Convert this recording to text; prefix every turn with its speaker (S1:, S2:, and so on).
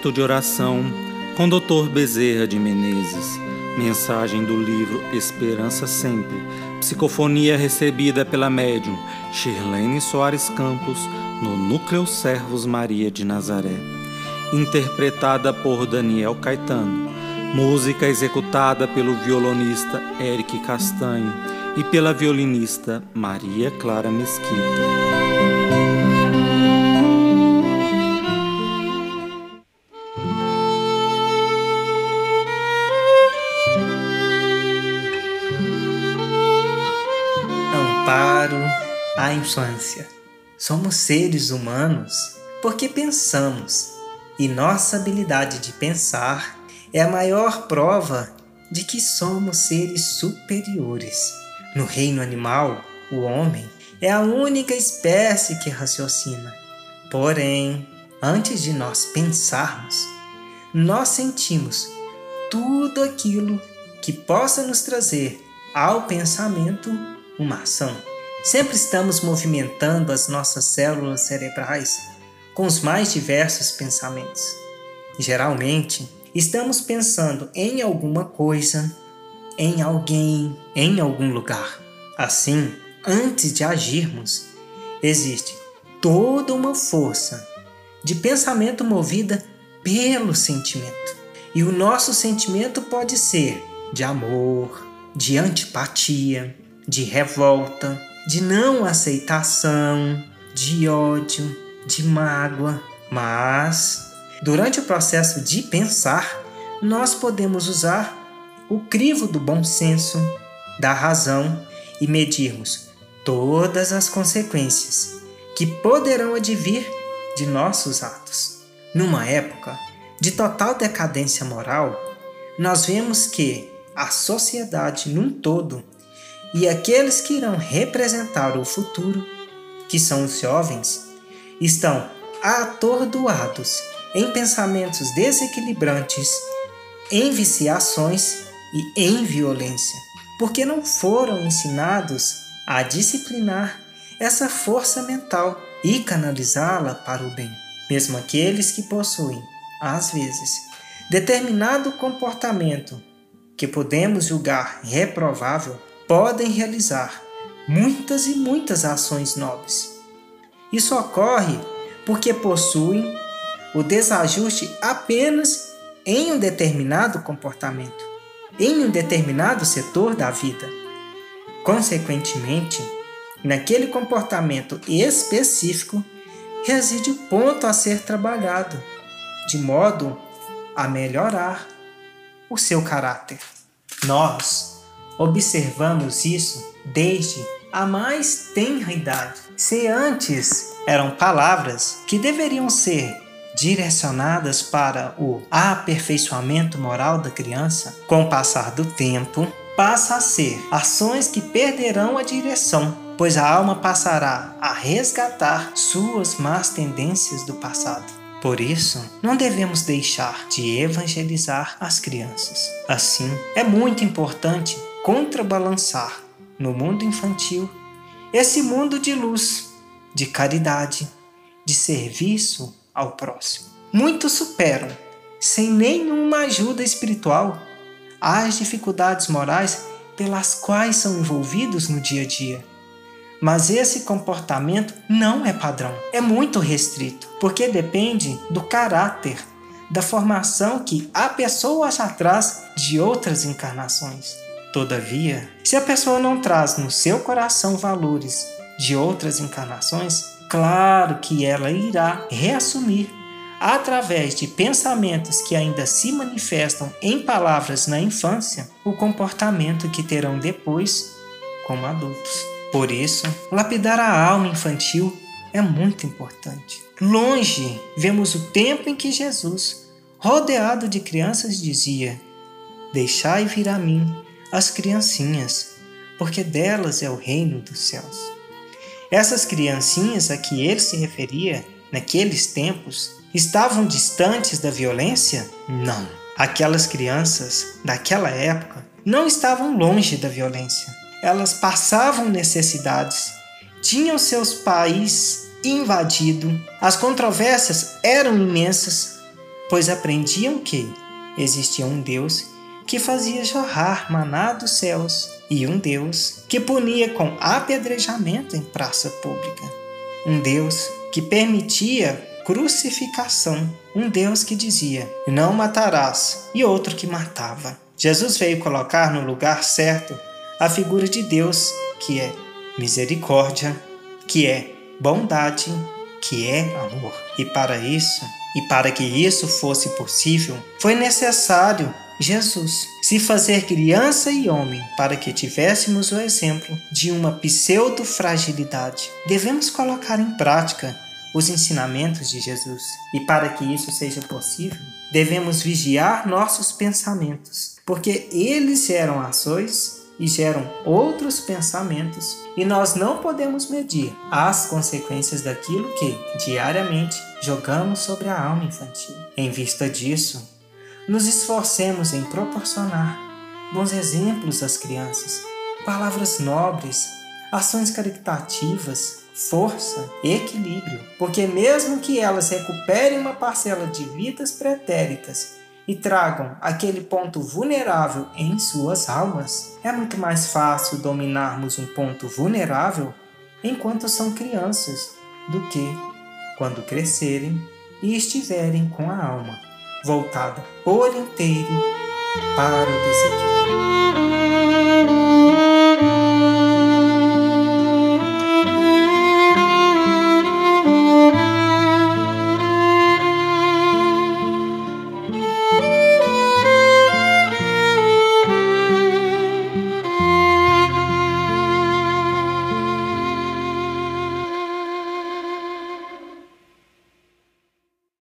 S1: Momento de oração com Dr. Bezerra de Menezes. Mensagem do livro Esperança Sempre. Psicofonia recebida pela médium Shirlene Soares Campos no Núcleo Servos Maria de Nazaré. Interpretada por Daniel Caetano. Música executada pelo violonista Eric Castanho e pela violinista Maria Clara Mesquita.
S2: À infância. Somos seres humanos porque pensamos, e nossa habilidade de pensar é a maior prova de que somos seres superiores. No reino animal, o homem é a única espécie que raciocina. Porém, antes de nós pensarmos, nós sentimos tudo aquilo que possa nos trazer ao pensamento uma ação. Sempre estamos movimentando as nossas células cerebrais com os mais diversos pensamentos. Geralmente, estamos pensando em alguma coisa, em alguém, em algum lugar. Assim, antes de agirmos, existe toda uma força de pensamento movida pelo sentimento. E o nosso sentimento pode ser de amor, de antipatia, de revolta, de não aceitação, de ódio, de mágoa. Mas, durante o processo de pensar, nós podemos usar o crivo do bom senso, da razão e medirmos todas as consequências que poderão advir de nossos atos. Numa época de total decadência moral, nós vemos que a sociedade num todo e aqueles que irão representar o futuro, que são os jovens, estão atordoados em pensamentos desequilibrantes, em viciações e em violência, porque não foram ensinados a disciplinar essa força mental e canalizá-la para o bem. Mesmo aqueles que possuem, às vezes, determinado comportamento que podemos julgar reprovável, podem realizar muitas e muitas ações nobres. Isso ocorre porque possuem o desajuste apenas em um determinado comportamento, em um determinado setor da vida. Consequentemente, naquele comportamento específico reside o ponto a ser trabalhado, de modo a melhorar o seu caráter. Nós, Observamos isso desde a mais tenra idade. Se antes eram palavras que deveriam ser direcionadas para o aperfeiçoamento moral da criança, com o passar do tempo, passa a ser ações que perderão a direção, pois a alma passará a resgatar suas más tendências do passado. Por isso, não devemos deixar de evangelizar as crianças. Assim, é muito importante contrabalançar no mundo infantil esse mundo de luz, de caridade, de serviço ao próximo. Muitos superam, sem nenhuma ajuda espiritual, as dificuldades morais pelas quais são envolvidos no dia a dia. Mas esse comportamento não é padrão, é muito restrito, porque depende do caráter, da formação que a pessoa já traz de outras encarnações. Todavia, se a pessoa não traz no seu coração valores de outras encarnações, claro que ela irá reassumir através de pensamentos que ainda se manifestam em palavras na infância, o comportamento que terão depois como adultos. Por isso, lapidar a alma infantil é muito importante. Longe vemos o tempo em que Jesus, rodeado de crianças, dizia: Deixai vir a mim as criancinhas, porque delas é o reino dos céus. Essas criancinhas a que ele se referia naqueles tempos estavam distantes da violência? Não. Aquelas crianças daquela época não estavam longe da violência. Elas passavam necessidades, tinham seus pais invadido, as controvérsias eram imensas, pois aprendiam que existia um Deus que fazia jorrar maná dos céus e um Deus que punia com apedrejamento em praça pública. Um Deus que permitia crucificação, um Deus que dizia: Não matarás, e outro que matava. Jesus veio colocar no lugar certo a figura de Deus, que é misericórdia, que é bondade, que é amor. E para isso, e para que isso fosse possível, foi necessário Jesus se fazer criança e homem para que tivéssemos o exemplo de uma pseudo-fragilidade. Devemos colocar em prática os ensinamentos de Jesus. E para que isso seja possível, devemos vigiar nossos pensamentos, porque eles geram ações e geram outros pensamentos, e nós não podemos medir as consequências daquilo que diariamente jogamos sobre a alma infantil. Em vista disso, nos esforcemos em proporcionar bons exemplos às crianças, palavras nobres, ações caritativas, força, equilíbrio, porque mesmo que elas recuperem uma parcela de vidas pretéritas e tragam aquele ponto vulnerável em suas almas, é muito mais fácil dominarmos um ponto vulnerável enquanto são crianças do que quando crescerem e estiverem com a alma voltada por inteiro para o desequilíbrio.